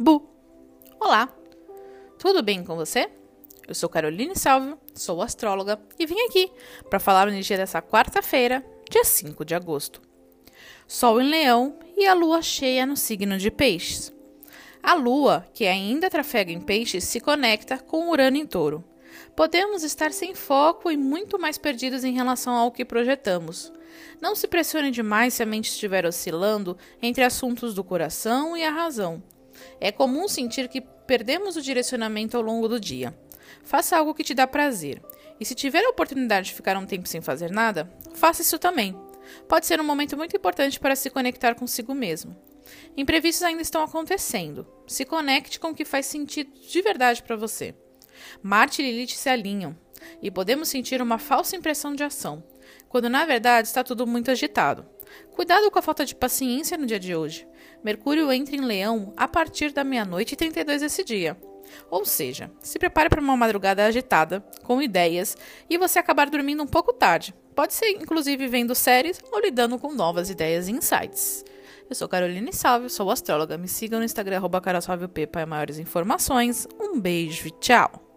Bu. Olá, tudo bem com você? Eu sou Caroline Salvio, sou astróloga e vim aqui para falar no dia dessa quarta-feira, dia 5 de agosto. Sol em Leão e a lua cheia no signo de Peixes. A lua, que ainda trafega em Peixes, se conecta com Urano em Touro. Podemos estar sem foco e muito mais perdidos em relação ao que projetamos. Não se pressione demais se a mente estiver oscilando entre assuntos do coração e a razão. É comum sentir que perdemos o direcionamento ao longo do dia. Faça algo que te dá prazer. E se tiver a oportunidade de ficar um tempo sem fazer nada, faça isso também. Pode ser um momento muito importante para se conectar consigo mesmo. Imprevistos ainda estão acontecendo. Se conecte com o que faz sentido de verdade para você. Marte e Lilith se alinham e podemos sentir uma falsa impressão de ação, quando na verdade está tudo muito agitado. Cuidado com a falta de paciência no dia de hoje. Mercúrio entra em Leão a partir da meia-noite e 32 desse dia. Ou seja, se prepare para uma madrugada agitada, com ideias, e você acabar dormindo um pouco tarde. Pode ser, inclusive, vendo séries ou lidando com novas ideias e insights. Eu sou Caroline Salve, sou astróloga. Me sigam no Instagram, arroba para maiores informações. Um beijo e tchau!